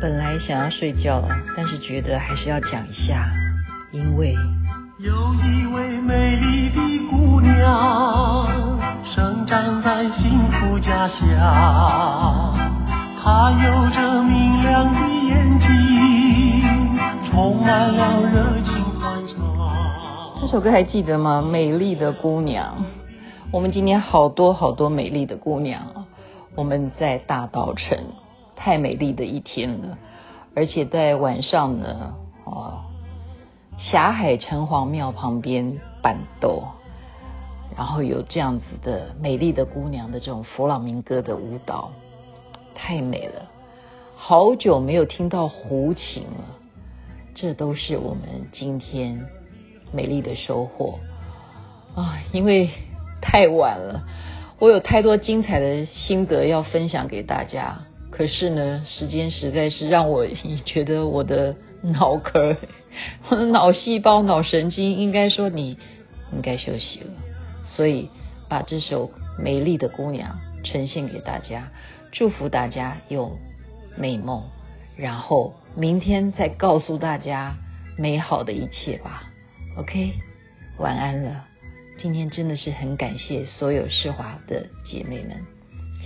本来想要睡觉了，但是觉得还是要讲一下，因为有一位美丽的姑娘，生长在幸福家乡，她有着明亮的眼睛，充满了热情欢笑。这首歌还记得吗？美丽的姑娘，我们今天好多好多美丽的姑娘，我们在大稻埕。太美丽的一天了，而且在晚上呢，哦，霞海城隍庙旁边板斗，然后有这样子的美丽的姑娘的这种弗朗明哥的舞蹈，太美了，好久没有听到胡琴了，这都是我们今天美丽的收获啊！因为太晚了，我有太多精彩的心得要分享给大家。可是呢，时间实在是让我觉得我的脑壳、我的脑细胞、脑神经，应该说你应该休息了。所以把这首《美丽的姑娘》呈现给大家，祝福大家有美梦，然后明天再告诉大家美好的一切吧。OK，晚安了。今天真的是很感谢所有世华的姐妹们，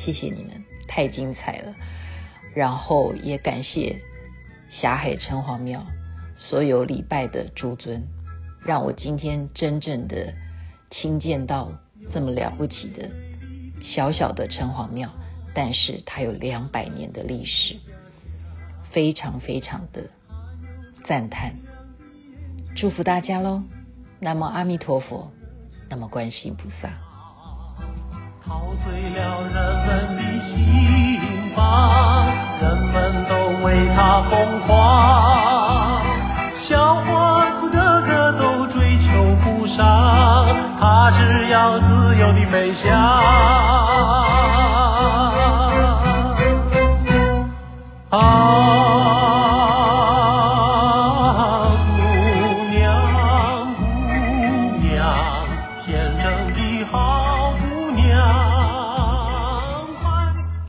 谢谢你们，太精彩了。然后也感谢霞海城隍庙所有礼拜的诸尊，让我今天真正的亲见到这么了不起的小小的城隍庙，但是它有两百年的历史，非常非常的赞叹，祝福大家喽！南无阿弥陀佛，南无观世音菩萨。陶醉为他疯狂，小伙子个个都追求不上，他只要自由的飞翔。